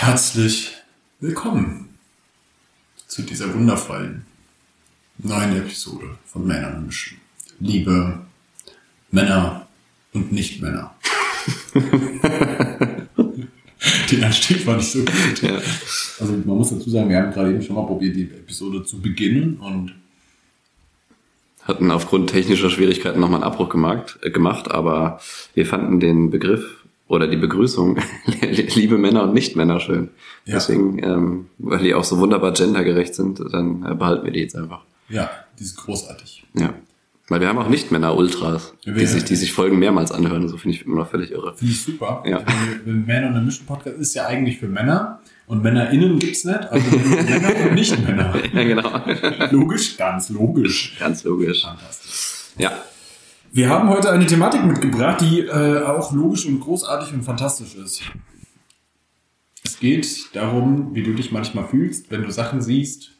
Herzlich willkommen zu dieser wundervollen neuen Episode von Männern mischen. Liebe Männer und Nicht-Männer. Den Anstieg war nicht so gut. Ja. Also man muss dazu sagen, wir haben gerade eben schon mal probiert, die Episode zu beginnen und Hatten aufgrund technischer Schwierigkeiten nochmal einen Abbruch gemacht, äh, gemacht, aber wir fanden den Begriff oder die Begrüßung liebe Männer und Nicht-Männer schön. Ja. Deswegen, ähm, weil die auch so wunderbar gendergerecht sind, dann äh, behalten wir die jetzt einfach. ja, die ist großartig. Ja. Weil wir haben auch Nicht-Männer-Ultras, Ja, die sich, die sich Folgen mehrmals anhören. So finde ich immer noch völlig irre. Finde ich super. Ja. Wenn Männer und eine Mischen Podcast ist ja eigentlich für Männer und MännerInnen gibt's nicht, also Männer und Nicht-Männer. Ja, genau. Logisch, ganz logisch. Ganz logisch. Fantastisch. Ja. Wir haben heute eine Thematik mitgebracht, die äh, auch logisch und großartig und fantastisch ist. Es geht darum, wie du dich manchmal fühlst, wenn du Sachen siehst,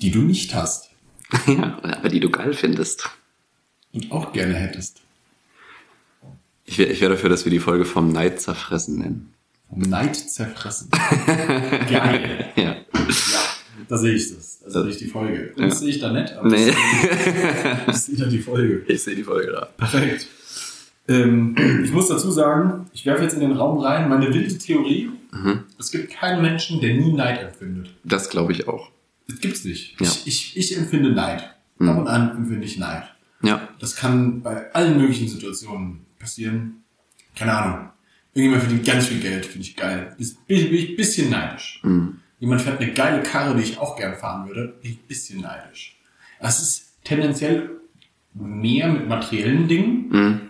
die du nicht hast ja. Aber die du geil findest. und auch gerne hättest. Ich wäre wär dafür, dass wir die Folge vom Neid zerfressen nennen. Vom Neid zerfressen. Geil. Ja. Ja, da sehe ich das. Da sehe ich die Folge. Das Ja. sehe ich da nicht, aber Nee. ich sehe da die Folge. Ich sehe die Folge da. Perfekt. Ähm, ich muss dazu sagen, ich werfe jetzt in den Raum rein meine wilde Theorie. Mhm. Es gibt keinen Menschen, der nie Neid empfindet. Das glaube ich auch. Das gibt's nicht. Ja. Ich, ich, ich empfinde Neid. Mhm. Ab und an empfinde ich Neid. Ja. Das kann bei allen möglichen Situationen passieren. Keine Ahnung. Irgendjemand verdient ganz viel Geld, finde ich geil. Ist, bin, ich ein bisschen neidisch. Mhm. Jemand fährt eine geile Karre, die ich auch gern fahren würde, bin ich ein bisschen neidisch. Das ist tendenziell mehr mit materiellen Dingen. Mhm.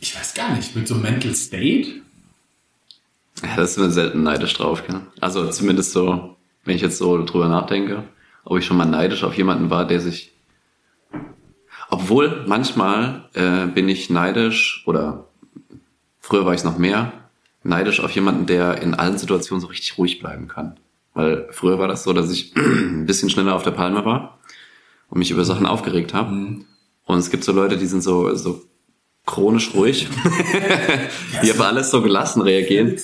Ich weiß gar nicht, mit so Mental State. Ja, das ist mir selten neidisch drauf, gell? Also zumindest so, wenn ich jetzt so drüber nachdenke, ob ich schon mal neidisch auf jemanden war, der sich. Obwohl manchmal äh, bin ich neidisch oder früher war ich noch mehr neidisch auf jemanden, der in allen Situationen so richtig ruhig bleiben kann. Weil früher war das so, dass ich ein bisschen schneller auf der Palme war und mich über Sachen aufgeregt habe. Und es gibt so Leute, die sind so, so chronisch ruhig, die auf alles so gelassen reagieren.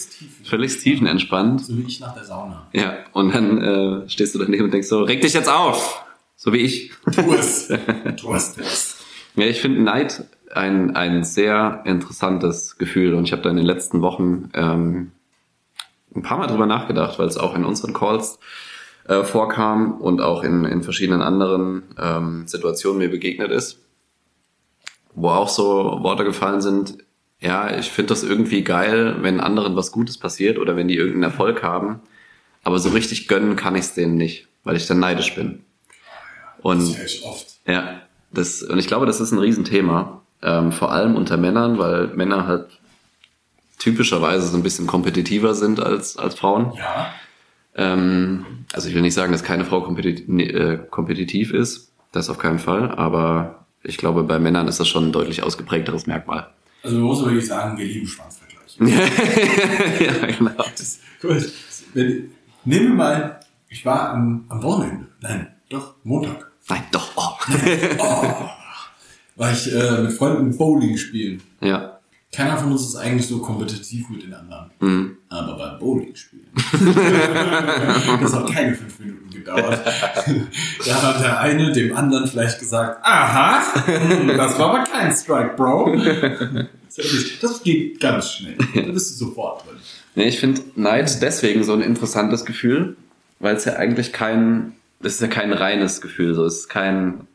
Völlig tiefenentspannt. So wie ich nach der Sauna. Ja, und dann äh, stehst du daneben und denkst so, reg dich jetzt auf! So wie ich. Tu es. tu es, tu es. Ja, ich finde Neid ein, ein sehr interessantes Gefühl und ich habe da in den letzten Wochen ähm, ein paar Mal drüber nachgedacht, weil es auch in unseren Calls äh, vorkam und auch in, in verschiedenen anderen ähm, Situationen mir begegnet ist, wo auch so Worte gefallen sind, ja, ich finde das irgendwie geil, wenn anderen was Gutes passiert oder wenn die irgendeinen Erfolg haben, aber so richtig gönnen kann ich es denen nicht, weil ich dann neidisch bin. Und Das höre ich oft. ja, das, und ich glaube, das ist ein Riesenthema, ähm, vor allem unter Männern, weil Männer halt typischerweise so ein bisschen kompetitiver sind als, als Frauen. Ja. Ähm, also ich will nicht sagen, dass keine Frau kompetitiv, äh, kompetitiv ist, das auf keinen Fall, aber ich glaube, bei Männern ist das schon ein deutlich ausgeprägteres Merkmal. Also man muss wirklich sagen, wir lieben Schwanzvergleich. ja, genau. Das, gut. Wenn, nehmen wir mal, ich war am, am Wochenende. Nein, doch, Montag. Nein, doch. Oh. Oh, war ich äh, mit Freunden Bowling spielen. Ja. Keiner von uns ist eigentlich so kompetitiv mit den anderen. Mhm. Aber beim Bowling spielen. das hat keine fünf Minuten gedauert. Da hat der eine dem anderen vielleicht gesagt, aha, hm, das war aber kein Strike, Bro. Das geht ganz schnell. Da bist du sofort drin. Nee, ich finde Neid deswegen so ein interessantes Gefühl, weil es ja eigentlich kein, das ist ja kein reines Gefühl, so es ist kein,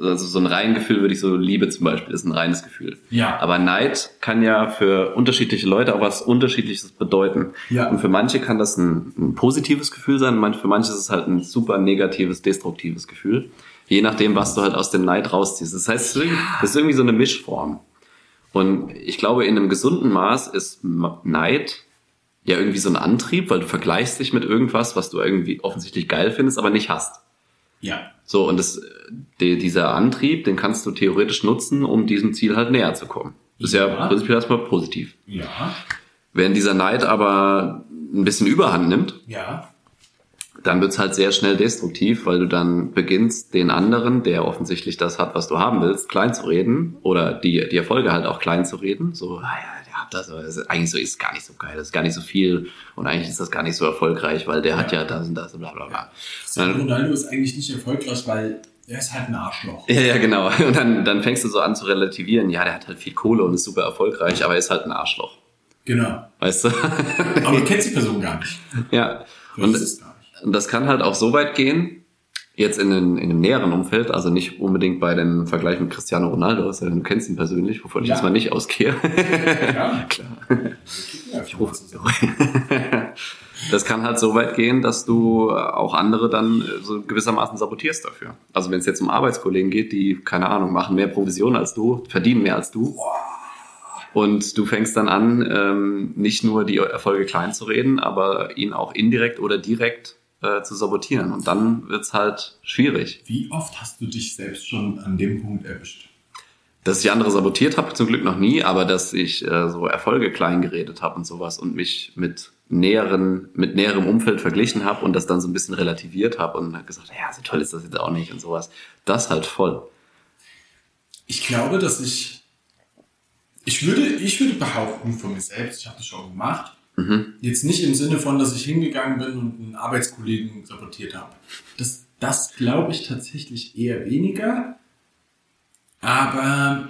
also so ein rein Gefühl würde ich so Liebe zum Beispiel ist ein reines Gefühl. Ja. Aber Neid kann ja für unterschiedliche Leute auch was Unterschiedliches bedeuten. Ja. Und für manche kann das ein, ein positives Gefühl sein, für manche ist es halt ein super negatives, destruktives Gefühl. Je nachdem, was du halt aus dem Neid rausziehst. Das heißt, es ist irgendwie- das ist irgendwie so eine Mischform. Und ich glaube, in einem gesunden Maß ist Neid ja irgendwie so ein Antrieb, weil du vergleichst dich mit irgendwas, was du irgendwie offensichtlich geil findest, aber nicht hast. Ja. So, und das, die, dieser Antrieb, den kannst du theoretisch nutzen, um diesem Ziel halt näher zu kommen. Das ist ja, Ja. prinzipiell erstmal positiv. Ja. Wenn dieser Neid aber ein bisschen Überhand nimmt, Ja. dann wird's halt sehr schnell destruktiv, weil du dann beginnst, den anderen, der offensichtlich das hat, was du haben willst, klein zu reden oder die, die Erfolge halt auch klein zu reden. So, ah ja, das, das ist, eigentlich so ist gar nicht so geil, das ist gar nicht so viel und eigentlich ist das gar nicht so erfolgreich, weil der hat ja das und das und bla bla bla. Cristiano Ronaldo ist eigentlich nicht erfolgreich, weil er ist halt ein Arschloch. Ja, ja, genau. Und dann, dann fängst du so an zu relativieren, ja, der hat halt viel Kohle und ist super erfolgreich, aber er ist halt ein Arschloch. Genau. Weißt du? Aber du kennst die Person gar nicht. ja. Und nicht. Und das kann halt auch so weit gehen, jetzt in, den, in einem näheren Umfeld, also nicht unbedingt bei dem Vergleich mit Cristiano Ronaldo, sondern du kennst ihn persönlich, wovon ich Ja. jetzt mal nicht ausgehe. Ja, Klar. ich rufe Das kann halt so weit gehen, dass du auch andere dann äh, so gewissermaßen sabotierst dafür. Also wenn es jetzt um Arbeitskollegen geht, die, keine Ahnung, machen mehr Provision als du, verdienen mehr als du. Und du fängst dann an, ähm, nicht nur die Erfolge klein zu reden, aber ihn auch indirekt oder direkt äh, zu sabotieren. Und dann wird's halt schwierig. Wie oft hast du dich selbst schon an dem Punkt erwischt? Dass ich andere sabotiert habe, zum Glück noch nie, aber dass ich äh, so Erfolge klein geredet habe und sowas und mich mit näheren, mit näherem Umfeld verglichen habe und das dann so ein bisschen relativiert habe und gesagt, ja, so toll ist das jetzt auch nicht und sowas. Das halt voll. Ich glaube, dass ich. Ich würde, ich würde behaupten von mir selbst, ich habe das schon gemacht. Jetzt nicht im Sinne von, dass ich hingegangen bin und einen Arbeitskollegen sabotiert habe. Das, das glaube ich tatsächlich eher weniger. Aber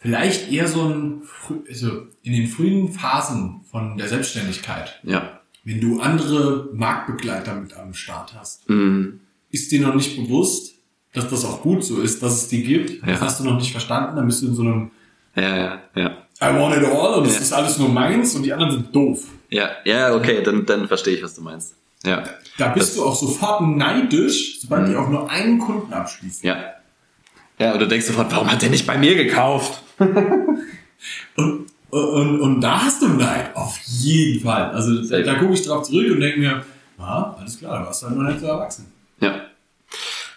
vielleicht eher so ein, also in den frühen Phasen von der Selbstständigkeit, Ja. wenn du andere Marktbegleiter mit am Start hast, Mhm. ist dir noch nicht bewusst, dass das auch gut so ist, dass es die gibt. Das Ja. hast du noch nicht verstanden. Dann bist du in so einem Ja, ja, ja. I want it all und es Ja. ist alles nur meins und die anderen sind doof. Ja, ja, okay, dann, dann verstehe ich, was du meinst. Ja. Da bist Das- du auch sofort neidisch, sobald die auch nur einen Kunden abschließen. Ja. Ja, und du denkst sofort, warum hat der nicht bei mir gekauft? Und, und, und da hast du Neid, auf jeden Fall. Also da, Safe. da gucke ich drauf zurück und denke mir, ah, alles klar, du warst halt noch nicht so erwachsen. Ja.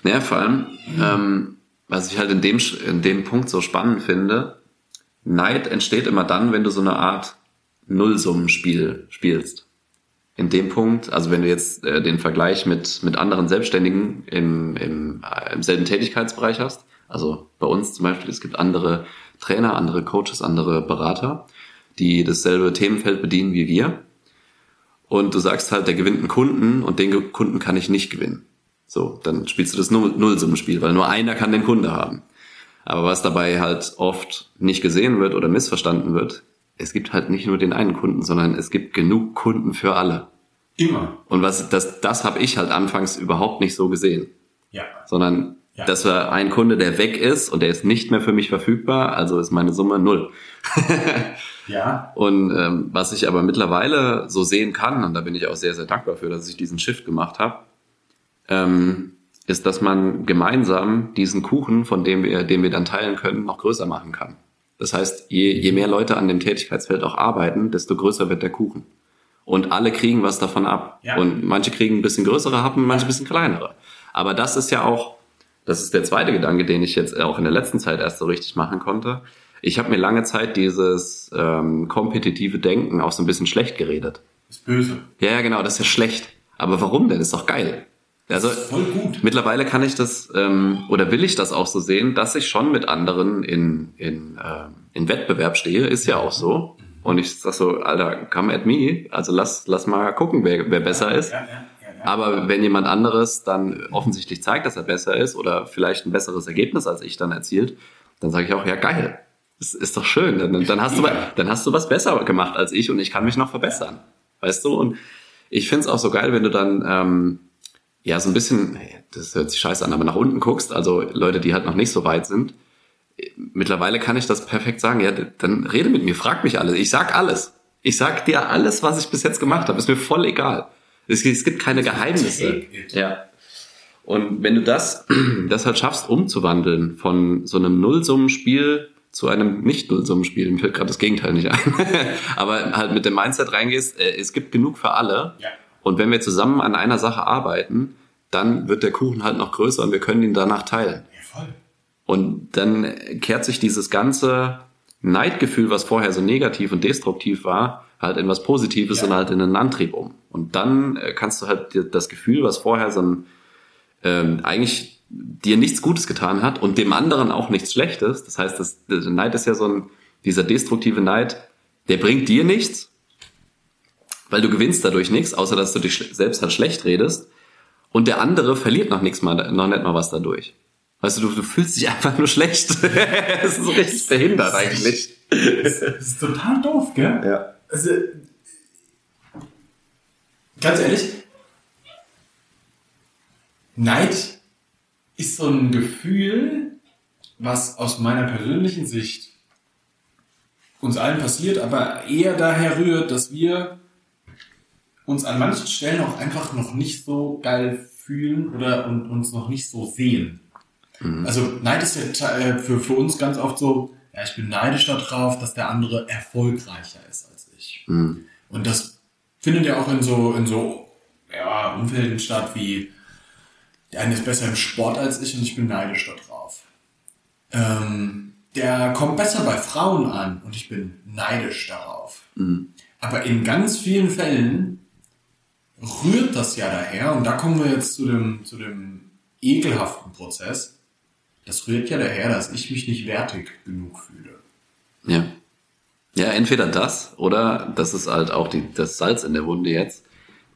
Naja, vor allem, ähm, was ich halt in dem, in dem Punkt so spannend finde, Neid entsteht immer dann, wenn du so eine Art Nullsummenspiel spielst. In dem Punkt, also wenn du jetzt äh, den Vergleich mit, mit anderen Selbstständigen im, im, äh, im selben Tätigkeitsbereich hast, also bei uns zum Beispiel, es gibt andere Trainer, andere Coaches, andere Berater, die dasselbe Themenfeld bedienen wie wir. Und du sagst halt, der gewinnt einen Kunden und den Kunden kann ich nicht gewinnen. So, dann spielst du das Null- Nullsummenspiel, weil nur einer kann den Kunde haben. Aber was dabei halt oft nicht gesehen wird oder missverstanden wird, es gibt halt nicht nur den einen Kunden, sondern es gibt genug Kunden für alle. Immer. Und was das, das habe ich halt anfangs überhaupt nicht so gesehen, Ja. sondern Ja. das war ein Kunde, der weg ist und der ist nicht mehr für mich verfügbar, also ist meine Summe null. Ja. Und ähm, was ich aber mittlerweile so sehen kann, und da bin ich auch sehr, sehr dankbar für, dass ich diesen Shift gemacht habe, ähm, ist, dass man gemeinsam diesen Kuchen, von dem wir, den wir dann teilen können, noch größer machen kann. Das heißt, je, je mehr Leute an dem Tätigkeitsfeld auch arbeiten, desto größer wird der Kuchen. Und alle kriegen was davon ab. Ja. Und manche kriegen ein bisschen größere Happen, manche ein bisschen kleinere. Aber das ist ja auch, das ist der zweite Gedanke, den ich jetzt auch in der letzten Zeit erst so richtig machen konnte. Ich habe mir lange Zeit dieses ähm, kompetitive Denken auch so ein bisschen schlecht geredet. Ist böse. Ja, ja, genau, das ist ja schlecht. Aber warum denn? Ist doch geil. Also Voll gut. mittlerweile kann ich das ähm, oder will ich das auch so sehen, dass ich schon mit anderen in, in, ähm, in Wettbewerb stehe, ist ja auch so. Und ich sag so, Alter, come at me. Also lass, lass mal gucken, wer, wer besser ist. Ja, ja, ja. Aber wenn jemand anderes dann offensichtlich zeigt, dass er besser ist oder vielleicht ein besseres Ergebnis als ich dann erzielt, dann sage ich auch, ja geil. Das ist doch schön. Dann, dann, hast du, dann hast du was besser gemacht als ich und ich kann mich noch verbessern. Weißt du? Und ich find's auch so geil, wenn du dann ähm, ja so ein bisschen, das hört sich scheiße an, aber nach unten guckst, also Leute, die halt noch nicht so weit sind. Mittlerweile kann ich das perfekt sagen. Ja, dann rede mit mir, frag mich alles. Ich sag alles. Ich sag dir alles, was ich bis jetzt gemacht habe. Ist mir voll egal. Es, es gibt keine Geheimnisse. Ja. Und wenn du das, das halt schaffst, umzuwandeln von so einem Nullsummenspiel zu einem Nicht-Nullsummenspiel, mir fällt gerade das Gegenteil nicht ein, aber halt mit dem Mindset reingehst, äh, es gibt genug für alle. Ja. Und wenn wir zusammen an einer Sache arbeiten, dann wird der Kuchen halt noch größer und wir können ihn danach teilen. Ja, voll. Und dann kehrt sich dieses ganze Neidgefühl, was vorher so negativ und destruktiv war, halt in was Positives Ja. und halt in einen Antrieb um. Und dann äh, kannst du halt das Gefühl, was vorher so ein ähm, eigentlich dir nichts Gutes getan hat und dem anderen auch nichts Schlechtes. Das heißt, das, der Neid ist ja so ein, dieser destruktive Neid Der bringt dir nichts, weil du gewinnst dadurch nichts, außer dass du dich selbst halt schlecht redest. Und der andere verliert noch nichts mal, noch nicht mal was dadurch. Weißt du, du, du fühlst dich einfach nur schlecht. das ist so richtig behindert eigentlich. Das ist total doof, gell? Ja. Also, ganz ehrlich, Neid ist so ein Gefühl, was aus meiner persönlichen Sicht uns allen passiert, aber eher daher rührt, dass wir uns an manchen Stellen auch einfach noch nicht so geil fühlen oder und uns noch nicht so sehen. Also Neid ist ja äh, für, für uns ganz oft so, ja, ich bin neidisch darauf, dass der andere erfolgreicher ist als ich. Mhm. Und das findet ja auch in so, in so ja, Umfelden statt wie, der eine ist besser im Sport als ich und ich bin neidisch darauf. Ähm, der kommt besser bei Frauen an und ich bin neidisch darauf. Aber in ganz vielen Fällen rührt das ja daher, und da kommen wir jetzt zu dem, zu dem ekelhaften Prozess, das rührt ja daher, dass ich mich nicht wertig genug fühle. Ja. Ja, entweder das oder das ist halt auch die, das Salz in der Wunde jetzt.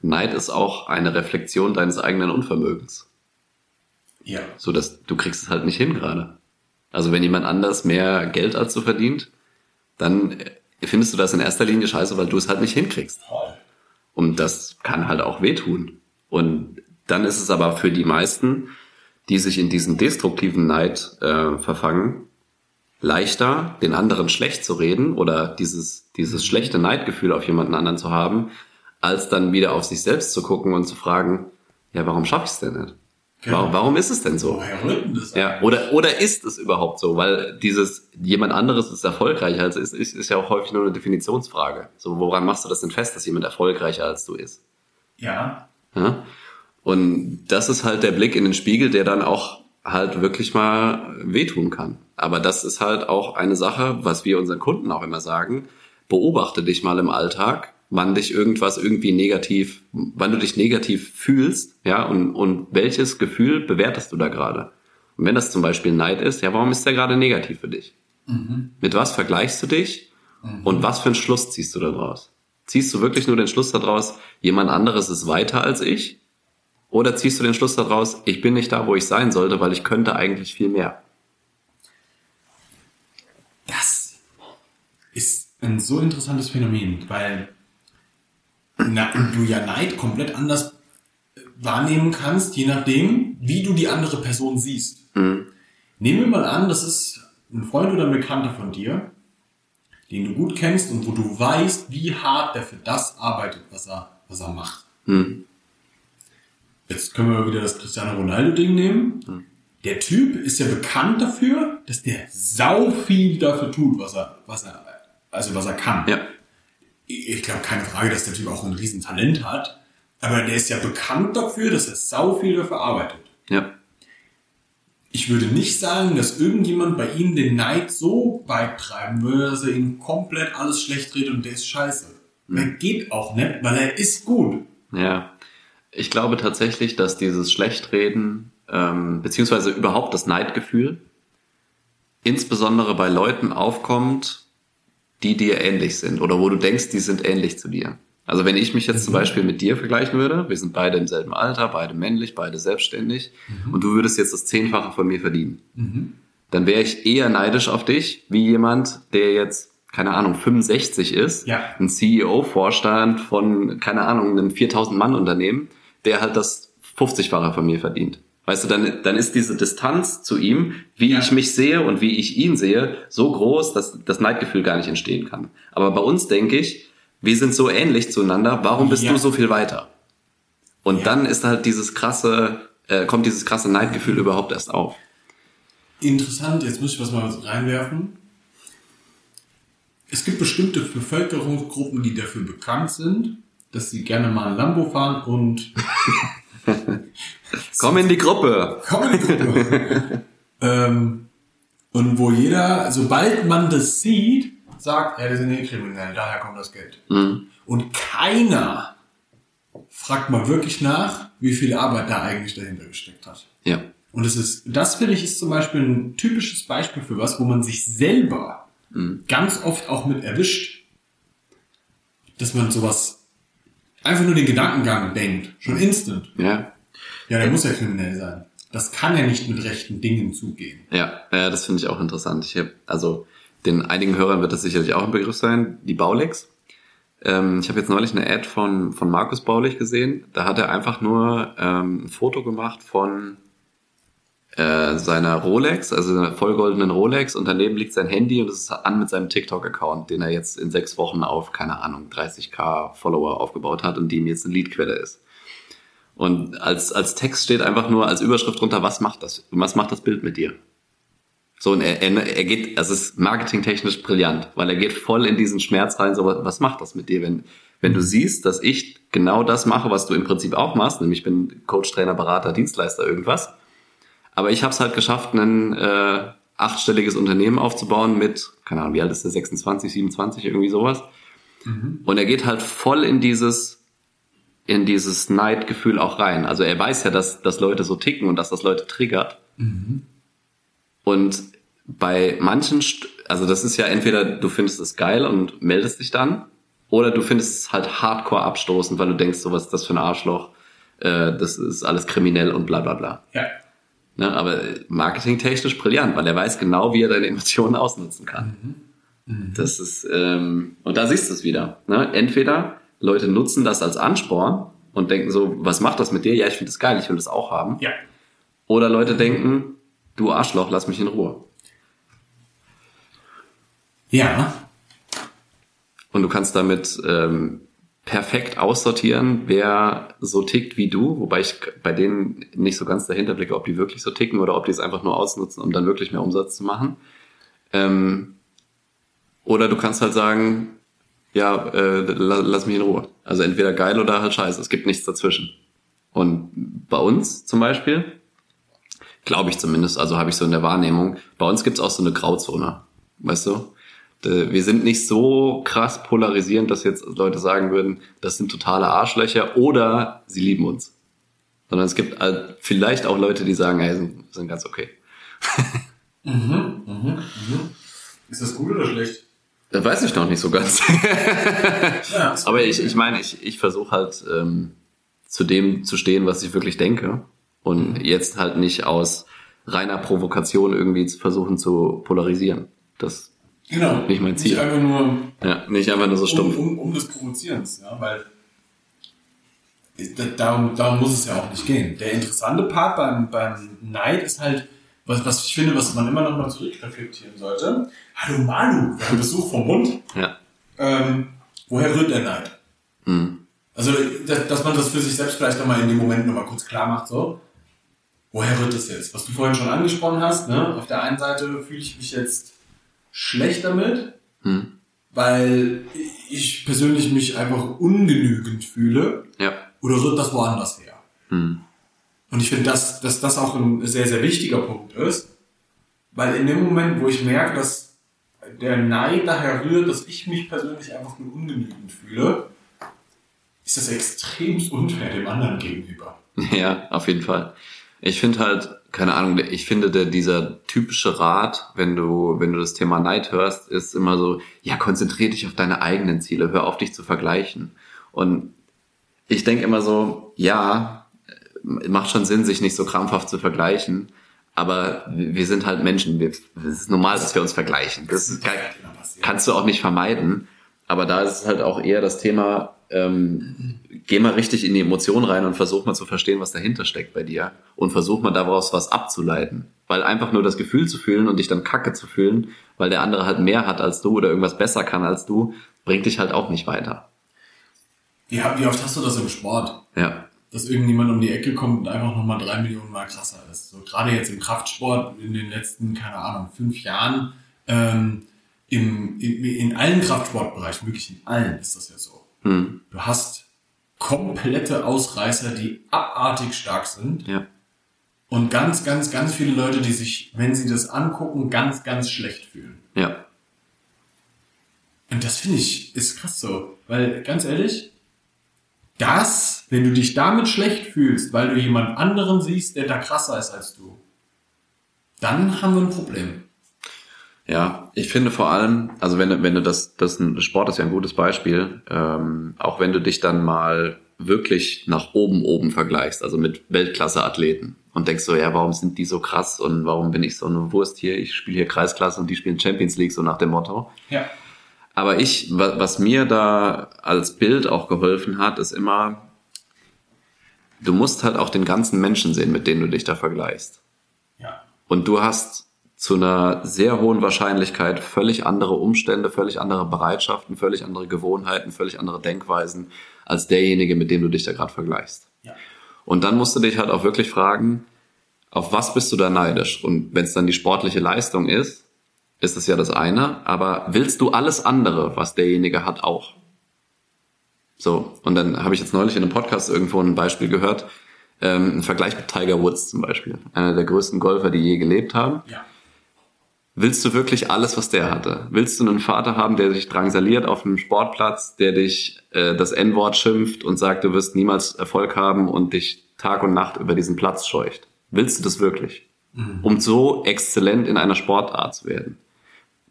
Neid ist auch eine Reflexion deines eigenen Unvermögens. Ja. So dass du kriegst es halt nicht hin gerade. Also wenn jemand anders mehr Geld als du verdient, dann findest du das in erster Linie scheiße, weil du es halt nicht hinkriegst. Voll. Und das kann halt auch wehtun. Und dann ist es aber für die meisten, die sich in diesen destruktiven Neid äh, verfangen, leichter, den anderen schlecht zu reden oder dieses, dieses schlechte Neidgefühl auf jemanden anderen zu haben, als dann wieder auf sich selbst zu gucken und zu fragen, ja, warum schaffe ich es denn nicht? Genau. Warum, warum ist es denn so? Woher rührt denn das? Ja, oder, oder ist es überhaupt so? Weil dieses, jemand anderes ist erfolgreicher als ist, ist, ist ja auch häufig nur eine Definitionsfrage. So, woran machst du das denn fest, dass jemand erfolgreicher als du ist? Ja. Ja? Und das ist halt der Blick in den Spiegel, der dann auch halt wirklich mal wehtun kann. Aber das ist halt auch eine Sache, was wir unseren Kunden auch immer sagen. Beobachte dich mal im Alltag, wann dich irgendwas irgendwie negativ, wann du dich negativ fühlst, ja, und, und welches Gefühl bewertest du da gerade? Und wenn das zum Beispiel Neid ist, ja, warum ist der gerade negativ für dich? Mit was vergleichst du dich und was für einen Schluss ziehst du daraus? Ziehst du wirklich nur den Schluss daraus, jemand anderes ist weiter als ich? Oder ziehst du den Schluss daraus, ich bin nicht da, wo ich sein sollte, weil ich könnte eigentlich viel mehr? Das ist ein so interessantes Phänomen, weil na, du ja Neid komplett anders äh, wahrnehmen kannst, je nachdem, wie du die andere Person siehst. Nehmen wir mal an, das ist ein Freund oder ein Bekannter von dir, den du gut kennst und wo du weißt, wie hart der für das arbeitet, was er, was er macht. Hm. Jetzt können wir wieder das Cristiano Ronaldo-Ding nehmen. Der Typ ist ja bekannt dafür, dass der sau viel dafür tut, was er, was er, also was er kann. Ja. Ich glaube, keine Frage, dass der Typ auch ein Riesentalent hat. Aber der ist ja bekannt dafür, dass er sau viel dafür arbeitet. Ja. Ich würde nicht sagen, dass irgendjemand bei ihm den Neid so weit treiben würde, dass er ihm komplett alles schlecht dreht und der ist scheiße. Er geht auch nicht, weil er ist gut. Ja. Ich glaube tatsächlich, dass dieses Schlechtreden, ähm, beziehungsweise überhaupt das Neidgefühl, insbesondere bei Leuten aufkommt, die dir ähnlich sind oder wo du denkst, die sind ähnlich zu dir. Also wenn ich mich jetzt zum Beispiel mit dir vergleichen würde, wir sind beide im selben Alter, beide männlich, beide selbstständig und du würdest jetzt das Zehnfache von mir verdienen, dann wäre ich eher neidisch auf dich, wie jemand, der jetzt, keine Ahnung, 65 ist, Ja. ein CEO-Vorstand von, keine Ahnung, einem 4000-Mann-Unternehmen, der halt das 50-fache von mir verdient. Weißt du, dann, dann ist diese Distanz zu ihm, wie Ja. ich mich sehe und wie ich ihn sehe, so groß, dass das Neidgefühl gar nicht entstehen kann. Aber bei uns denke ich, wir sind so ähnlich zueinander, warum bist Ja. du so viel weiter? Und Ja. dann ist halt dieses krasse, äh, kommt dieses krasse Neidgefühl überhaupt erst auf. Interessant, jetzt muss ich was mal reinwerfen. Es gibt bestimmte Bevölkerungsgruppen, die dafür bekannt sind, dass sie gerne mal ein Lambo fahren und Komm in die Gruppe! kommen in die Gruppe. ähm, und wo jeder, sobald man das sieht, sagt, ja, die sind eh kriminell, daher kommt das Geld. Mhm. Und keiner fragt mal wirklich nach, wie viel Arbeit da eigentlich dahinter gesteckt hat. Ja. Und es ist, das finde ich ist zum Beispiel ein typisches Beispiel für was, wo man sich selber ganz oft auch mit erwischt. dass man sowas einfach nur den Gedankengang denkt, schon instant. Ja. Ja, der muss ja kriminell sein. Das kann ja nicht mit rechten Dingen zugehen. Ja, ja das finde ich auch interessant. Ich hab, also den einigen Hörern wird das sicherlich auch ein Begriff sein, die Baulex. Ähm, ich habe jetzt neulich eine Ad von, von Markus Baulich gesehen. Da hat er einfach nur ähm, ein Foto gemacht von äh, seiner Rolex, also einer vollgoldenen Rolex und daneben liegt sein Handy und es ist an mit seinem TikTok-Account, den er jetzt in sechs Wochen auf, keine Ahnung, 30k Follower aufgebaut hat und die ihm jetzt eine Leadquelle ist. Und als, als Text steht einfach nur als Überschrift drunter, was macht das, was macht das Bild mit dir? So, und er, er, er geht, es ist marketingtechnisch brillant, weil er geht voll in diesen Schmerz rein, so, was macht das mit dir, wenn, wenn du siehst, dass ich genau das mache, was du im Prinzip auch machst, nämlich ich bin Coach, Trainer, Berater, Dienstleister, irgendwas. Aber ich habe es halt geschafft, ein äh, achtstelliges Unternehmen aufzubauen mit, keine Ahnung, wie alt ist der, 26, 27, irgendwie sowas. Mhm. Und er geht halt voll in dieses, in dieses Neidgefühl auch rein. Also er weiß ja, dass, dass Leute so ticken und dass das Leute triggert. Mhm. Und bei manchen, also das ist ja entweder du findest es geil und meldest dich dann, oder du findest es halt hardcore abstoßend, weil du denkst, so was ist das für ein Arschloch, äh, das ist alles kriminell und bla bla bla. Ja. Ne, aber marketingtechnisch brillant, weil er weiß genau, wie er deine Emotionen ausnutzen kann. Mhm. Mhm. Das ist, ähm, und da siehst du es wieder. Ne? Entweder Leute nutzen das als Ansporn und denken so, was macht das mit dir? Ja, ich finde das geil, ich will das auch haben. Ja. Oder Leute denken, du Arschloch, lass mich in Ruhe. Ja. Und du kannst damit ähm, perfekt aussortieren, wer so tickt wie du, wobei ich bei denen nicht so ganz dahinter blicke, ob die wirklich so ticken oder ob die es einfach nur ausnutzen, um dann wirklich mehr Umsatz zu machen. Ähm, oder du kannst halt sagen, ja, äh, lass mich in Ruhe. Also entweder geil oder halt scheiße. Es gibt nichts dazwischen. Und bei uns zum Beispiel, glaube ich zumindest, also habe ich so in der Wahrnehmung, bei uns gibt es auch so eine Grauzone. Weißt du? Wir sind nicht so krass polarisierend, dass jetzt Leute sagen würden, das sind totale Arschlöcher oder sie lieben uns. Sondern es gibt halt vielleicht auch Leute, die sagen, hey, sind, sind ganz okay. mhm, mhm, mhm. Ist das gut oder schlecht? Das weiß ich noch nicht so ganz. ja, Aber ich, ich meine, ich, ich versuche halt ähm, zu dem zu stehen, was ich wirklich denke. Und mhm. jetzt halt nicht aus reiner Provokation irgendwie zu versuchen zu polarisieren. Das genau. nicht mein Ziel. Nicht einfach nur, ja, nicht einfach nur so stumpf. Um, um, um des Provozierens, ja, weil darum, darum muss es ja auch nicht gehen. Der interessante Part beim, beim Neid ist halt, was, was ich finde, was man immer noch mal zurückreflektieren sollte. Hallo Manu, wir haben Besuch vom Mund. Ja. Ähm, woher rührt der Neid? Mhm. Also, dass, dass man das für sich selbst vielleicht nochmal in dem Moment nochmal kurz klar macht, so. Woher rührt das jetzt? Was du vorhin schon angesprochen hast, ne? Auf der einen Seite fühle ich mich jetzt schlecht damit, mhm. weil ich persönlich mich einfach ungenügend fühle. Ja. Oder rührt das woanders her? Mhm. Und ich finde, dass, dass das auch ein sehr, sehr wichtiger Punkt ist, weil in dem Moment, wo ich merke, dass der Neid daher rührt, dass ich mich persönlich einfach nur ungenügend fühle, ist das extremst unfair dem anderen gegenüber. Ja, auf jeden Fall. Ich finde halt, keine Ahnung, ich finde der, dieser typische Rat, wenn du, wenn du das Thema Neid hörst, ist immer so, ja, konzentrier dich auf deine eigenen Ziele, hör auf dich zu vergleichen. Und ich denke immer so, ja, macht schon Sinn, sich nicht so krampfhaft zu vergleichen. Aber wir sind halt Menschen. Wir, es ist normal, dass wir uns vergleichen. Das kann, kannst du auch nicht vermeiden. Aber da ist es halt auch eher das Thema, ähm, geh mal richtig in die Emotionen rein und versuch mal zu verstehen, was dahinter steckt bei dir. Und versuch mal daraus was abzuleiten. Weil einfach nur das Gefühl zu fühlen und dich dann kacke zu fühlen, weil der andere halt mehr hat als du oder irgendwas besser kann als du, bringt dich halt auch nicht weiter. Wie, wie oft hast du das im Sport? Ja dass irgendjemand um die Ecke kommt und einfach nochmal drei Millionen Mal krasser ist. So gerade jetzt im Kraftsport in den letzten, keine Ahnung, fünf Jahren, ähm, im, in, in allen Kraftsportbereichen, wirklich in allen ist das ja so. Hm. Du hast komplette Ausreißer, die abartig stark sind. Ja. Und ganz, ganz, ganz viele Leute, die sich, wenn sie das angucken, ganz, ganz schlecht fühlen. Ja. Und das finde ich, ist krass so. Weil, ganz ehrlich, das, wenn du dich damit schlecht fühlst, weil du jemand anderen siehst, der da krasser ist als du, dann haben wir ein Problem. Ja, ich finde vor allem, also wenn, du wenn du das, das ein Sport ist ja ein gutes Beispiel, ähm, auch wenn du dich dann mal wirklich nach oben oben vergleichst, also mit Weltklasse-Athleten und denkst so, ja, warum sind die so krass und warum bin ich so eine Wurst hier? Ich spiele hier Kreisklasse und die spielen Champions League, so nach dem Motto. Ja. Aber ich, was mir da als Bild auch geholfen hat, ist immer, du musst halt auch den ganzen Menschen sehen, mit denen du dich da vergleichst. Ja. Und du hast zu einer sehr hohen Wahrscheinlichkeit völlig andere Umstände, völlig andere Bereitschaften, völlig andere Gewohnheiten, völlig andere Denkweisen als derjenige, mit dem du dich da gerade vergleichst. Ja. Und dann musst du dich halt auch wirklich fragen, auf was bist du da neidisch? Und wenn es dann die sportliche Leistung ist, ist es ja das eine, aber willst du alles andere, was derjenige hat, auch? So, und dann habe ich jetzt neulich in einem Podcast irgendwo ein Beispiel gehört, ähm, ein Vergleich mit Tiger Woods zum Beispiel, einer der größten Golfer, die je gelebt haben. Ja. Willst du wirklich alles, was der hatte? Willst du einen Vater haben, der dich drangsaliert auf einem Sportplatz, der dich äh, das N-Wort schimpft und sagt, du wirst niemals Erfolg haben und dich Tag und Nacht über diesen Platz scheucht? Willst du das wirklich? Mhm. Um so exzellent in einer Sportart zu werden?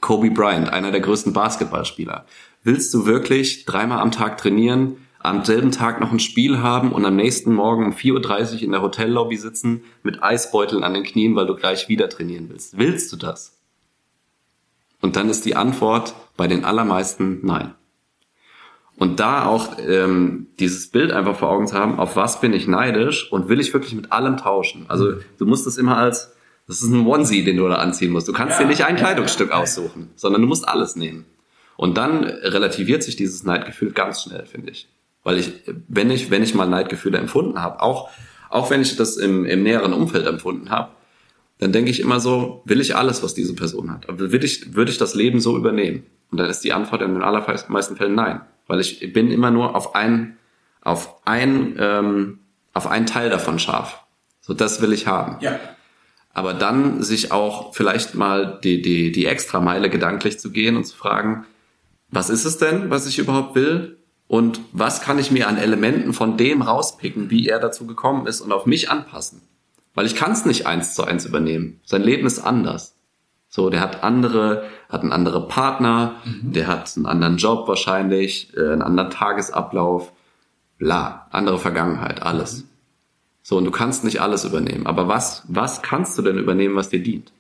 Kobe Bryant, einer der größten Basketballspieler. Willst du wirklich dreimal am Tag trainieren, am selben Tag noch ein Spiel haben und am nächsten Morgen um 4.30 Uhr in der Hotellobby sitzen mit Eisbeuteln an den Knien, weil du gleich wieder trainieren willst? Willst du das? Und dann ist die Antwort bei den allermeisten nein. Und da auch ähm, dieses Bild einfach vor Augen zu haben, auf was bin ich neidisch und will ich wirklich mit allem tauschen. Also du musst es immer als, das ist ein Onesie, den du da anziehen musst. Du kannst ja, dir nicht ein Kleidungsstück aussuchen, sondern du musst alles nehmen. Und dann relativiert sich dieses Neidgefühl ganz schnell, finde ich. Weil ich, wenn ich, wenn ich mal Neidgefühle empfunden habe, auch, auch wenn ich das im, im näheren Umfeld empfunden habe, dann denke ich immer so, will ich alles, was diese Person hat? Will ich, würde ich das Leben so übernehmen? Und dann ist die Antwort in den allermeisten Fällen nein. Weil ich bin immer nur auf ein, auf ein, ähm, auf einen Teil davon scharf. So, das will ich haben. Ja. Aber dann sich auch vielleicht mal die, die, die extra Meile gedanklich zu gehen und zu fragen, was ist es denn, was ich überhaupt will? Und was kann ich mir an Elementen von dem rauspicken, wie er dazu gekommen ist und auf mich anpassen? Weil ich kann es nicht eins zu eins übernehmen. Sein Leben ist anders. So, der hat andere, hat einen anderen Partner, mhm. der hat einen anderen Job wahrscheinlich, äh, einen anderen Tagesablauf, bla, andere Vergangenheit, alles. Mhm. So, und du kannst nicht alles übernehmen. Aber was, was kannst du denn übernehmen, was dir dient?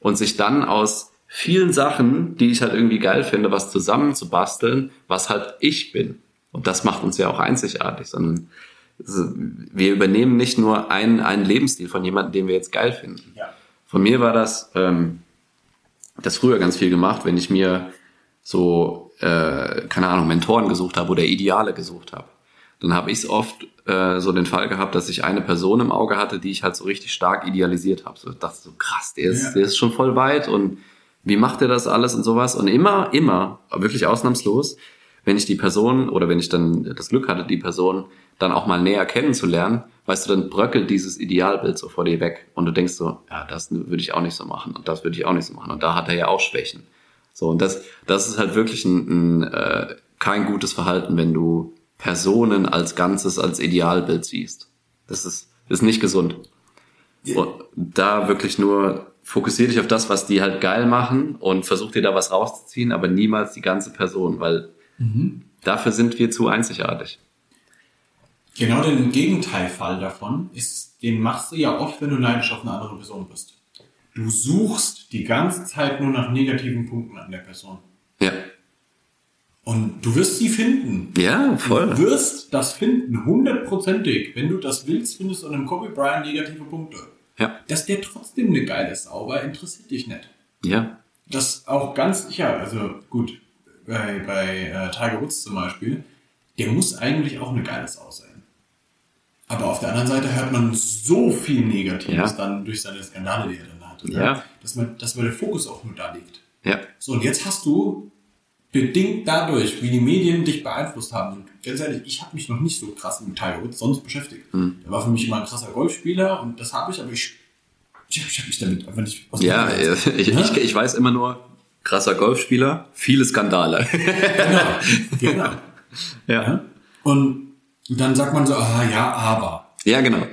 Und sich dann aus vielen Sachen, die ich halt irgendwie geil finde, was zusammenzubasteln, was halt ich bin. Und das macht uns ja auch einzigartig, sondern wir übernehmen nicht nur einen, einen Lebensstil von jemandem, den wir jetzt geil finden. Ja. Von mir war das, ähm, das früher ganz viel gemacht, wenn ich mir so, äh, keine Ahnung, Mentoren gesucht habe oder Ideale gesucht habe. Dann habe ich es oft äh, so den Fall gehabt, dass ich eine Person im Auge hatte, die ich halt so richtig stark idealisiert habe. So dachte so krass, der ist, ja. der ist schon voll weit und wie macht er das alles und sowas? Und immer, immer, wirklich ausnahmslos, wenn ich die Person oder wenn ich dann das Glück hatte, die Person dann auch mal näher kennenzulernen, weißt du, dann bröckelt dieses Idealbild so vor dir weg und du denkst so, ja, das würde ich auch nicht so machen und das würde ich auch nicht so machen und da hat er ja auch Schwächen. So und das, das ist halt wirklich ein, ein äh, kein gutes Verhalten, wenn du Personen als Ganzes als Idealbild siehst. Das ist, ist nicht gesund. Und da wirklich nur fokussier dich auf das, was die halt geil machen und versuch dir da was rauszuziehen, aber niemals die ganze Person, weil mhm. dafür sind wir zu einzigartig. Genau den Gegenteilfall davon ist, den machst du ja oft, wenn du neidisch auf eine andere Person bist. Du suchst die ganze Zeit nur nach negativen Punkten an der Person. Ja. Und du wirst sie finden. Ja, voll. Du wirst das finden, hundertprozentig. Wenn du das willst, findest du an einem Kobe Bryant negative Punkte. Ja. Dass der trotzdem eine geile Sau war, interessiert dich nicht. Ja. Das auch ganz sicher, also gut, bei, bei äh, Tiger Woods zum Beispiel, der muss eigentlich auch eine geile Sau sein. Aber auf der anderen Seite hört man so viel Negatives ja. dann durch seine Skandale, die er dann hat. Ja. Dass, man, dass man der Fokus auch nur da liegt. Ja. So, und jetzt hast du bedingt dadurch, wie die Medien dich beeinflusst haben. Und ganz ehrlich, ich habe mich noch nicht so krass mit Tiger Woods sonst beschäftigt. Mhm. Der war für mich immer ein krasser Golfspieler und das habe ich, aber ich, ich, ich habe mich damit einfach nicht Ja, ich, ich, ich, ich weiß immer nur, krasser Golfspieler, viele Skandale. genau, genau. Ja. Und und dann sagt man so, ah ja, aber. Ja, genau.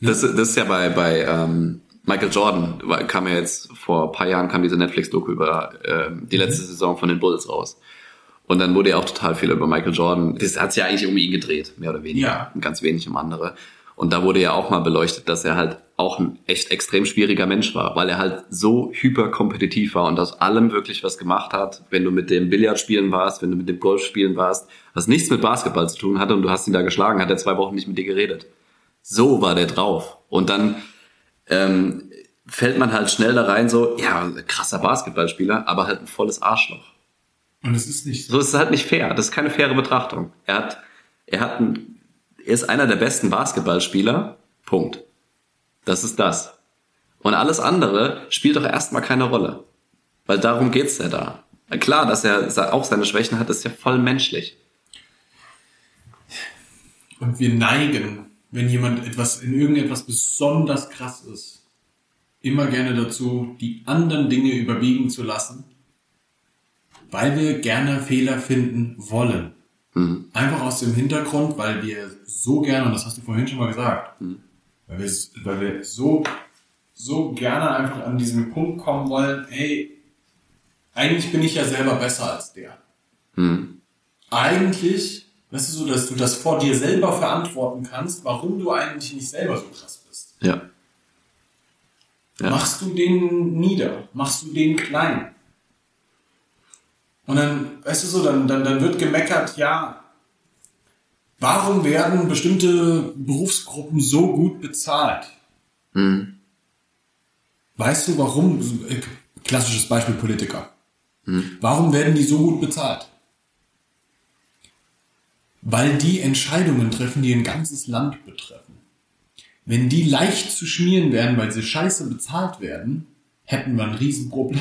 Das, das ist ja bei, bei, ähm, Michael Jordan kam ja jetzt vor ein paar Jahren kam diese Netflix-Doku über ähm, die letzte Saison von den Bulls raus. Und dann wurde ja auch total viel über Michael Jordan. Das hat sich ja eigentlich um ihn gedreht, mehr oder weniger. Ja. Und ganz wenig um andere. Und da wurde ja auch mal beleuchtet, dass er halt auch ein echt extrem schwieriger Mensch war, weil er halt so hyperkompetitiv war und aus allem wirklich was gemacht hat. Wenn du mit dem Billard spielen warst, wenn du mit dem Golf spielen warst, was nichts mit Basketball zu tun hatte und du hast ihn da geschlagen, hat er zwei Wochen nicht mit dir geredet. So war der drauf. Und dann ähm, fällt man halt schnell da rein, so, ja, krasser Basketballspieler, aber halt ein volles Arschloch. Und es ist nicht so. So ist es halt nicht fair. Das ist keine faire Betrachtung. Er hat, er hat ein, er ist einer der besten Basketballspieler. Punkt. Das ist das. Und alles andere spielt doch erstmal keine Rolle. Weil darum geht's ja da. Klar, dass er auch seine Schwächen hat, ist ja voll menschlich. Und wir neigen, wenn jemand etwas in irgendetwas besonders krass ist, immer gerne dazu, die anderen Dinge überwiegen zu lassen, weil wir gerne Fehler finden wollen. Mhm. Einfach aus dem Hintergrund, weil wir so gerne, und das hast du vorhin schon mal gesagt, weil, wir, weil wir so, so gerne einfach an diesen Punkt kommen wollen, hey, eigentlich bin ich ja selber besser als der. Mhm. Eigentlich, weißt du so, dass du das vor dir selber verantworten kannst, warum du eigentlich nicht selber so krass bist. Ja. Ja. Machst du den nieder? Machst du den klein? Und dann, weißt du so, dann, dann, dann wird gemeckert, ja, warum werden bestimmte Berufsgruppen so gut bezahlt? Mhm. Weißt du, warum? Äh, Klassisches Beispiel Politiker. Mhm. Warum werden die so gut bezahlt? Weil die Entscheidungen treffen, die ein ganzes Land betreffen. Wenn die leicht zu schmieren wären, weil sie scheiße bezahlt werden, hätten wir ein Riesenproblem.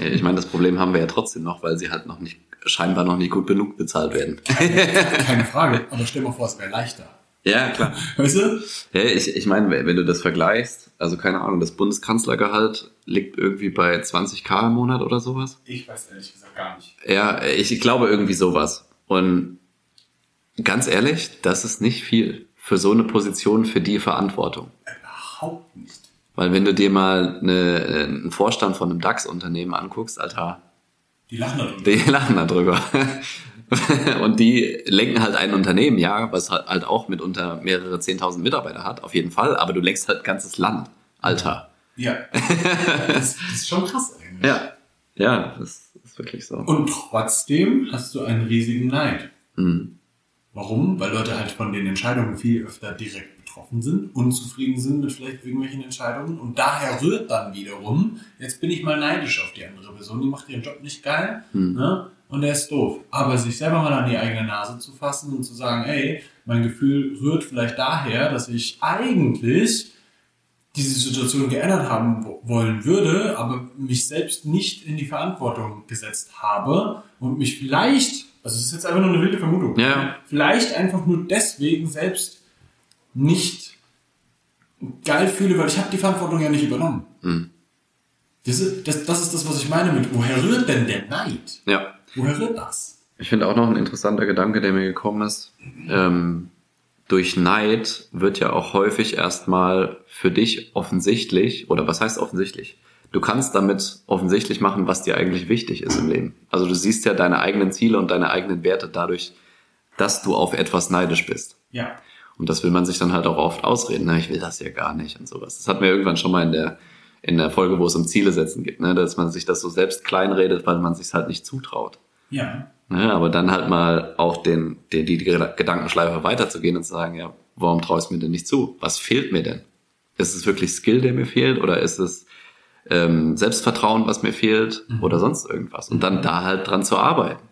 Ich meine, das Problem haben wir ja trotzdem noch, weil sie halt noch nicht, scheinbar noch nicht gut genug bezahlt werden. Keine Frage. Aber stell mal vor, es wäre leichter. Ja, klar. Weißt du? Ja, ich, ich meine, wenn du das vergleichst, also keine Ahnung, das Bundeskanzlergehalt liegt irgendwie bei 20k im Monat oder sowas. Ich weiß ehrlich gesagt gar nicht. Ja, ich, ich glaube irgendwie sowas. Und ganz ehrlich, das ist nicht viel für so eine Position, für die Verantwortung. Überhaupt nicht. Weil wenn du dir mal eine, einen Vorstand von einem DAX-Unternehmen anguckst, Alter, Die lachen darüber. die lachen da drüber. Und die lenken halt ein Unternehmen, ja, was halt halt auch mitunter mehrere 10.000 Mitarbeiter hat, auf jeden Fall, aber du lenkst halt ein ganzes Land. Alter. Ja. Das, das ist schon krass eigentlich. Ja. Ja, das ist wirklich so. Und trotzdem hast du einen riesigen Neid. Mhm. Warum? Weil Leute halt von den Entscheidungen viel öfter direkt betroffen sind, unzufrieden sind mit vielleicht irgendwelchen Entscheidungen und daher rührt dann wiederum, jetzt bin ich mal neidisch auf die andere Person, die macht ihren Job nicht geil ne? und der ist doof. Aber sich selber mal an die eigene Nase zu fassen und zu sagen, ey, mein Gefühl rührt vielleicht daher, dass ich eigentlich diese Situation geändert haben wo- wollen würde, aber mich selbst nicht in die Verantwortung gesetzt habe und mich vielleicht, also es ist jetzt einfach nur eine wilde Vermutung, Ja. vielleicht einfach nur deswegen selbst nicht geil fühle, weil ich habe die Verantwortung ja nicht übernommen. Mhm. Das, ist, das, das ist das, was ich meine mit, woher rührt denn der Neid? Ja. Woher rührt das? Ich finde auch noch ein interessanter Gedanke, der mir gekommen ist. Ähm, durch Neid wird ja auch häufig erstmal für dich offensichtlich, oder was heißt offensichtlich? Du kannst damit offensichtlich machen, was dir eigentlich wichtig ist im Leben. Also du siehst ja deine eigenen Ziele und deine eigenen Werte dadurch, dass du auf etwas neidisch bist. Ja. Und das will man sich dann halt auch oft ausreden. Ne? Ich will das ja gar nicht und sowas. Das hatten wir irgendwann schon mal in der, in der Folge, wo es um Ziele setzen geht, ne? dass man sich das so selbst kleinredet, weil man sich halt nicht zutraut. Ja. Ne? Aber dann halt mal auch den, den, die Gedankenschleife weiterzugehen und zu sagen, ja, warum traue ich es mir denn nicht zu? Was fehlt mir denn? Ist es wirklich Skill, der mir fehlt? Oder ist es ähm, Selbstvertrauen, was mir fehlt? Oder sonst irgendwas? Und dann da halt dran zu arbeiten.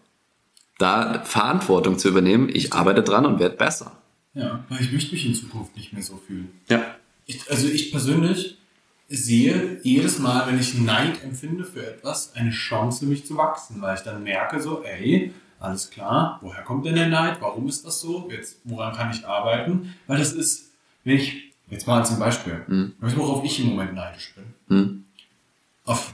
Da Verantwortung zu übernehmen, ich arbeite dran und werde besser. Ja, weil ich möchte mich in Zukunft nicht mehr so fühlen. Ja. Ich, also ich persönlich sehe jedes Mal, wenn ich Neid empfinde für etwas, eine Chance, mich zu wachsen, weil ich dann merke so, ey, alles klar, woher kommt denn der Neid? Warum ist das so? Jetzt, woran kann ich arbeiten? Weil das ist, wenn ich, jetzt mal zum Beispiel, weißt du, worauf ich im Moment neidisch bin? Hm? Auf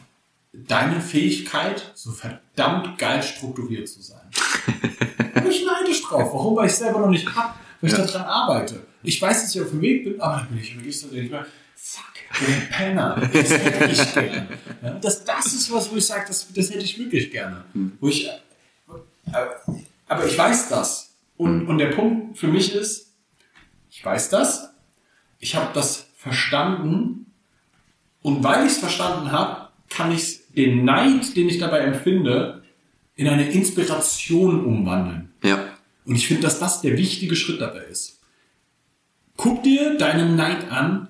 deine Fähigkeit, so verdammt geil strukturiert zu sein. da bin ich neidisch drauf. Warum? Weil ich selber noch nicht hab, weil ich Ja. daran arbeite. Ich weiß, dass ich auf dem Weg bin, aber da bin ich wirklich so, ich mal, fuck, der Penner, das hätte ich gerne. Ja, das, das ist was, wo ich sage, das, das hätte ich wirklich gerne. Wo ich, äh, aber ich weiß das. Und, und der Punkt für mich ist, ich weiß das, ich habe das verstanden und weil ich es verstanden habe, kann ich den Neid, den ich dabei empfinde, in eine Inspiration umwandeln. Ja. Und ich finde, dass das der wichtige Schritt dabei ist. Guck dir deinen Neid an,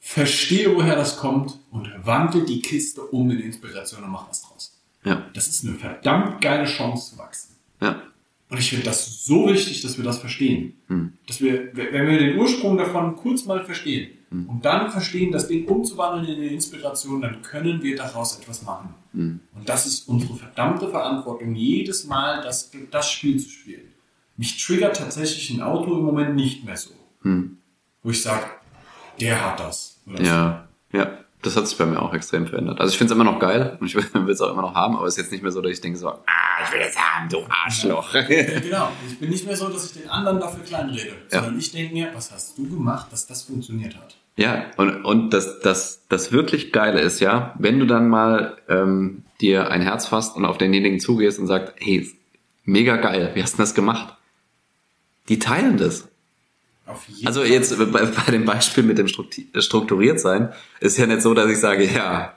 verstehe, woher das kommt und wandel die Kiste um in Inspiration und mach was draus. Ja. Das ist eine verdammt geile Chance zu wachsen. Ja. Und ich finde das so wichtig, dass wir das verstehen. Hm. Dass wir, wenn wir den Ursprung davon kurz mal verstehen Hm. und dann verstehen, das Ding umzuwandeln in eine Inspiration, dann können wir daraus etwas machen. Hm. Und das ist unsere verdammte Verantwortung, jedes Mal das, das Spiel zu spielen. Mich triggert tatsächlich ein Auto im Moment nicht mehr so. Hm. Wo ich sage, der hat das. Oder so. Ja. Das hat sich bei mir auch extrem verändert. Also ich finde es immer noch geil und ich will es auch immer noch haben, aber es ist jetzt nicht mehr so, dass ich denke so, ah, ich will es haben, du Arschloch. Ja, genau. Ich bin nicht mehr so, dass ich den anderen dafür kleinrede, Ja. sondern ich denke mir, was hast du gemacht, dass das funktioniert hat? Ja, und, und das, das, das wirklich Geile ist ja, wenn du dann mal ähm, dir ein Herz fasst und auf denjenigen zugehst und sagst, hey, mega geil, wie hast du das gemacht? Die teilen das. Also jetzt bei, bei dem Beispiel mit dem Strukti- strukturiert sein, ist ja nicht so, dass ich sage, ja,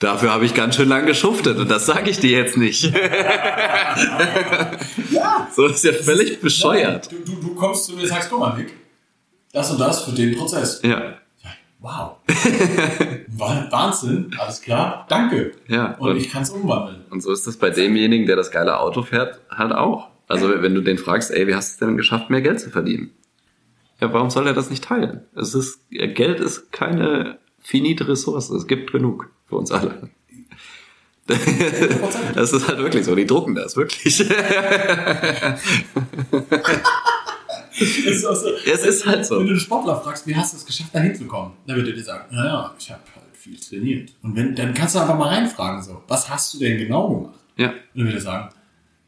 dafür habe ich ganz schön lang geschuftet und das sage ich dir jetzt nicht. Ja, So ist ja völlig bescheuert. Du, du, du kommst zu mir und sagst, guck mal, Nick, das und das für den Prozess. Ja, Wow. Wa- Wahnsinn, alles klar, danke. ja. Und Und, ich kann es umwandeln. und so ist das bei demjenigen, der das geile Auto fährt, halt auch. Also wenn du den fragst, ey, wie hast du es denn geschafft, mehr Geld zu verdienen? Ja, warum soll er das nicht teilen? Es ist, Geld ist keine finite Ressource. Es gibt genug für uns alle. Das ist halt wirklich so. Die drucken das wirklich. Es ist, Es halt so. Wenn du einen Sportler fragst, wie hast du es geschafft, da hinzukommen, dann wird er dir sagen, naja, ich habe halt viel trainiert. Und wenn, dann kannst du einfach mal reinfragen, so, was hast du denn genau gemacht? Ja, Und dann wird er sagen,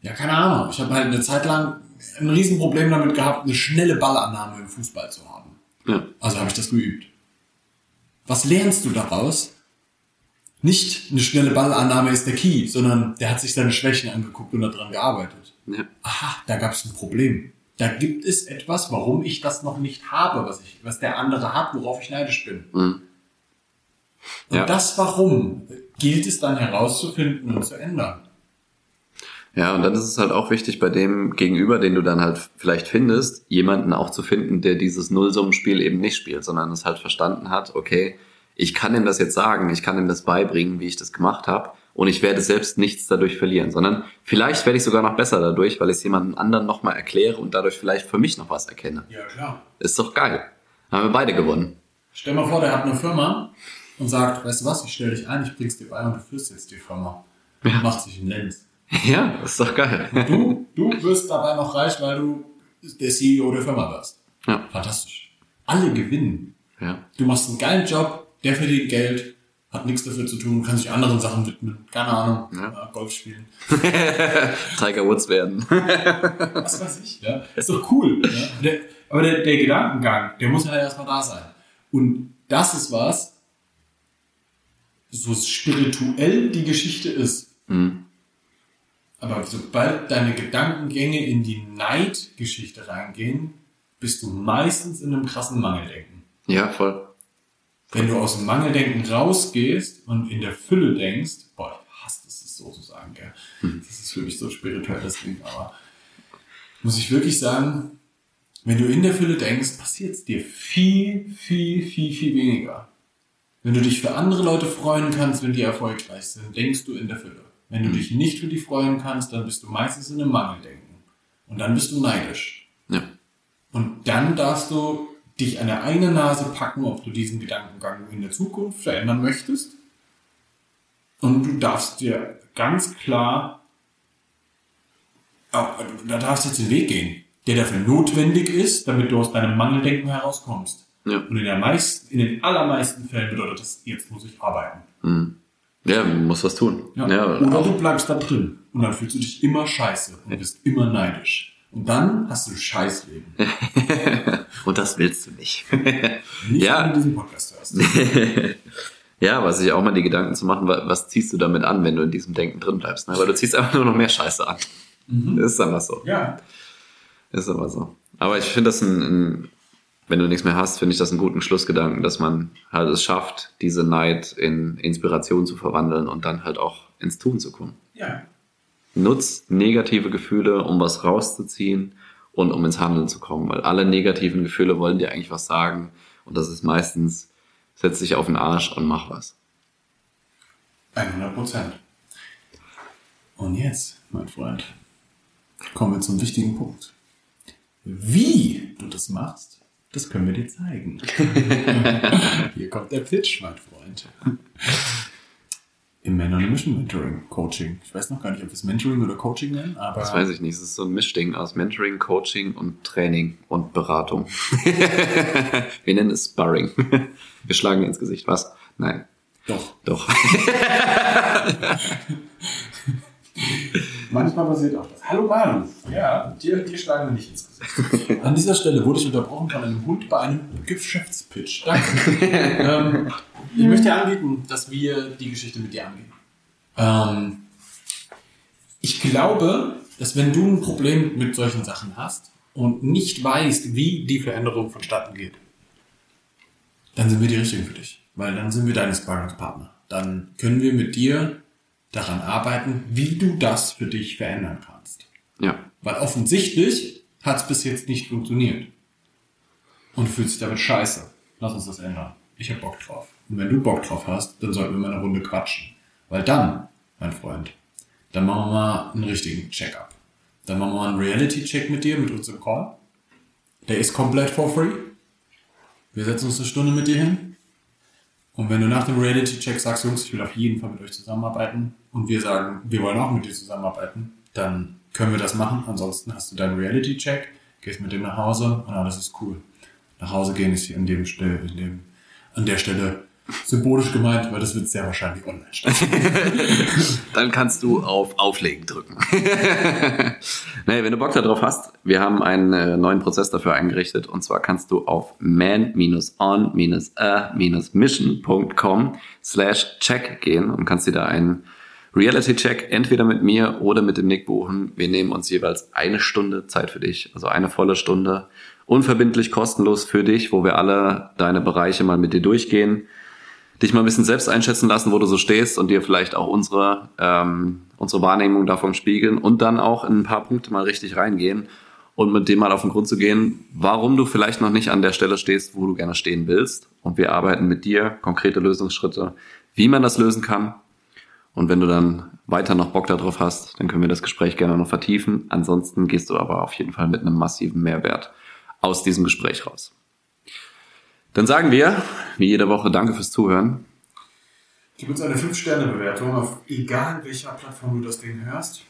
ja, keine Ahnung, ich habe halt eine Zeit lang ein Riesenproblem damit gehabt, eine schnelle Ballannahme im Fußball zu haben. ja, Also habe ich das geübt. Was lernst du daraus? Nicht eine schnelle Ballannahme ist der Key, sondern der hat sich seine Schwächen angeguckt und daran gearbeitet. ja, Aha, da gab es ein Problem. Da gibt es etwas, warum ich das noch nicht habe, was, ich, was der andere hat, worauf ich neidisch bin. Mhm. Und Ja. das Warum gilt es dann herauszufinden und zu ändern. Ja, und dann ist es halt auch wichtig, bei dem Gegenüber, den du dann halt vielleicht findest, jemanden auch zu finden, der dieses Nullsummenspiel eben nicht spielt, sondern es halt verstanden hat, okay, ich kann ihm das jetzt sagen, ich kann ihm das beibringen, wie ich das gemacht habe, und ich werde selbst nichts dadurch verlieren, sondern vielleicht werde ich sogar noch besser dadurch, weil ich es jemandem anderen nochmal erkläre und dadurch vielleicht für mich noch was erkenne. Ja, klar. Ist doch geil. Haben wir beide gewonnen. Stell mal vor, der hat eine Firma und sagt, weißt du was, ich stelle dich ein, ich bring's dir bei und du führst jetzt die Firma. Und macht sich einen Lenz. Ja, ist doch geil. Du, du wirst dabei noch reich, weil du der CEO der Firma wirst. Ja, Fantastisch. Alle gewinnen. ja, Du machst einen geilen Job, der verdient Geld, hat nichts dafür zu tun, kann sich anderen Sachen widmen. Keine Ahnung, Ja. äh, Golf spielen. Tiger Woods werden. Was weiß ich, ja. Ist doch cool. Ja? Der, aber der, der Gedankengang, der muss ja erstmal da sein. Und das ist was, so spirituell die Geschichte ist. Mhm. Aber sobald deine Gedankengänge in die Neidgeschichte reingehen, bist du meistens in einem krassen Mangeldenken. Ja, voll. Wenn du aus dem Mangeldenken rausgehst und in der Fülle denkst, boah, ich hasse es, das so zu sagen, gell? Das ist für mich so spirituell, das Ding, aber muss ich wirklich sagen, wenn du in der Fülle denkst, passiert es dir viel, viel, viel, viel weniger. Wenn du dich für andere Leute freuen kannst, wenn die erfolgreich sind, denkst du in der Fülle. Wenn du dich nicht für die freuen kannst, dann bist du meistens in einem Mangeldenken. Und dann bist du neidisch. Ja. Und dann darfst du dich an der eigenen Nase packen, ob du diesen Gedankengang in der Zukunft verändern möchtest. Und du darfst dir ganz klar, auch, da darfst du jetzt den Weg gehen, der dafür notwendig ist, damit du aus deinem Mangeldenken herauskommst. Ja. Und in, meisten, in den allermeisten Fällen bedeutet das, jetzt muss ich arbeiten. Mhm. Ja, man muss was tun. Ja, Oder auch, du bleibst da drin. Und dann fühlst du dich immer scheiße und bist immer neidisch. Und dann hast du ein Scheißleben. und das willst du nicht. Nicht Ja. wenn du diesen Podcast schaust. ja, aber sich auch mal die Gedanken zu machen, wa- was ziehst du damit an, wenn du in diesem Denken drin bleibst. Ne? Weil du ziehst einfach nur noch mehr Scheiße an. Ist einfach so. Ja. Ist aber so. Aber ich finde das ein, ein, wenn du nichts mehr hast, finde ich das einen guten Schlussgedanken, dass man halt es schafft, diese Neid in Inspiration zu verwandeln und dann halt auch ins Tun zu kommen. Ja. Nutz negative Gefühle, um was rauszuziehen und um ins Handeln zu kommen, weil alle negativen Gefühle wollen dir eigentlich was sagen und das ist meistens, setz dich auf den Arsch und mach was. 100 Prozent. Und jetzt, mein Freund, kommen wir zum wichtigen Punkt. Wie du das machst, das können wir dir zeigen. Hier kommt der Pitch, mein Freund. Im Man on a Mission Mentoring Coaching. Ich weiß noch gar nicht, ob wir es Mentoring oder Coaching nennen, aber Das weiß ich nicht, es ist so ein Mischding aus Mentoring, Coaching und Training und Beratung. wir nennen es Sparring. Wir schlagen ins Gesicht, was? Nein, doch. doch. Manchmal passiert auch das. Hallo Manu. Ja, dir, dir schlagen wir nicht ins Gesicht. An dieser Stelle wurde ich unterbrochen von einem Hund bei einem Geschäftspitch. Danke. ähm, ich möchte dir anbieten, dass wir die Geschichte mit dir angehen. Ähm, ich glaube, dass wenn du ein Problem mit solchen Sachen hast und nicht weißt, wie die Veränderung vonstatten geht, dann sind wir die Richtigen für dich. Weil dann sind wir deine Sparringspartner. Dann können wir mit dir daran arbeiten, wie du das für dich verändern kannst. Ja, Weil offensichtlich hat es bis jetzt nicht funktioniert. Und du fühlst dich damit scheiße. Lass uns das ändern. Ich hab Bock drauf. Und wenn du Bock drauf hast, dann sollten wir mal eine Runde quatschen. Weil dann, mein Freund, dann machen wir mal einen richtigen Check-up. Dann machen wir mal einen Reality-Check mit dir, mit unserem Call. Der ist komplett for free. Wir setzen uns eine Stunde mit dir hin. Und wenn du nach dem Reality-Check sagst, Jungs, ich will auf jeden Fall mit euch zusammenarbeiten und wir sagen, wir wollen auch mit dir zusammenarbeiten, dann können wir das machen. Ansonsten hast du deinen Reality-Check, gehst mit dem nach Hause und alles ist cool. Nach Hause gehen ist hier an dem an der Stelle symbolisch gemeint, weil das wird sehr wahrscheinlich online stattfinden. dann kannst du auf Auflegen drücken. nee, wenn du Bock darauf hast, wir haben einen äh, neuen Prozess dafür eingerichtet und zwar kannst du auf man-on-a-mission.com slash check gehen und kannst dir da einen Reality-Check entweder mit mir oder mit dem Nick buchen. Wir nehmen uns jeweils eine Stunde Zeit für dich, also eine volle Stunde, unverbindlich, kostenlos für dich, wo wir alle deine Bereiche mal mit dir durchgehen dich mal ein bisschen selbst einschätzen lassen, wo du so stehst und dir vielleicht auch unsere, ähm, unsere Wahrnehmung davon spiegeln und dann auch in ein paar Punkte mal richtig reingehen und mit dem mal auf den Grund zu gehen, warum du vielleicht noch nicht an der Stelle stehst, wo du gerne stehen willst. Und wir arbeiten mit dir konkrete Lösungsschritte, wie man das lösen kann. Und wenn du dann weiter noch Bock darauf hast, dann können wir das Gespräch gerne noch vertiefen. Ansonsten gehst du aber auf jeden Fall mit einem massiven Mehrwert aus diesem Gespräch raus. Dann sagen wir, wie jede Woche, danke fürs Zuhören. Gib uns eine 5-Sterne-Bewertung auf egal welcher Plattform du das Ding hörst.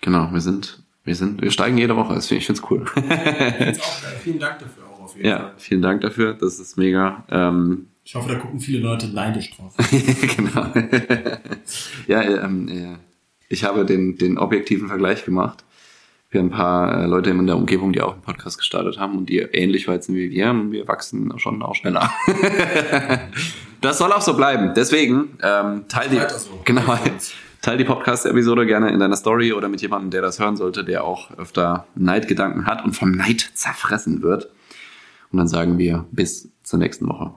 Genau, wir sind, wir sind, wir steigen jede Woche. Ich finde es cool. Find's auch. Vielen Dank dafür auch auf jeden ja, Fall. vielen Dank dafür. Das ist mega. Ähm, Ich hoffe, da gucken viele Leute neidisch drauf. genau. ja, ähm, äh, ich habe den, den objektiven Vergleich gemacht. Wir haben ein paar äh, Leute in der Umgebung, die auch einen Podcast gestartet haben und die ähnlich weit sind wie wir und wir wachsen schon auch schneller. das soll auch so bleiben. Deswegen ähm, teil die, Weiter so. genau, teil die Podcast-Episode gerne in deiner Story oder mit jemandem, der das hören sollte, der auch öfter Neidgedanken hat und vom Neid zerfressen wird. Und dann sagen wir bis zur nächsten Woche.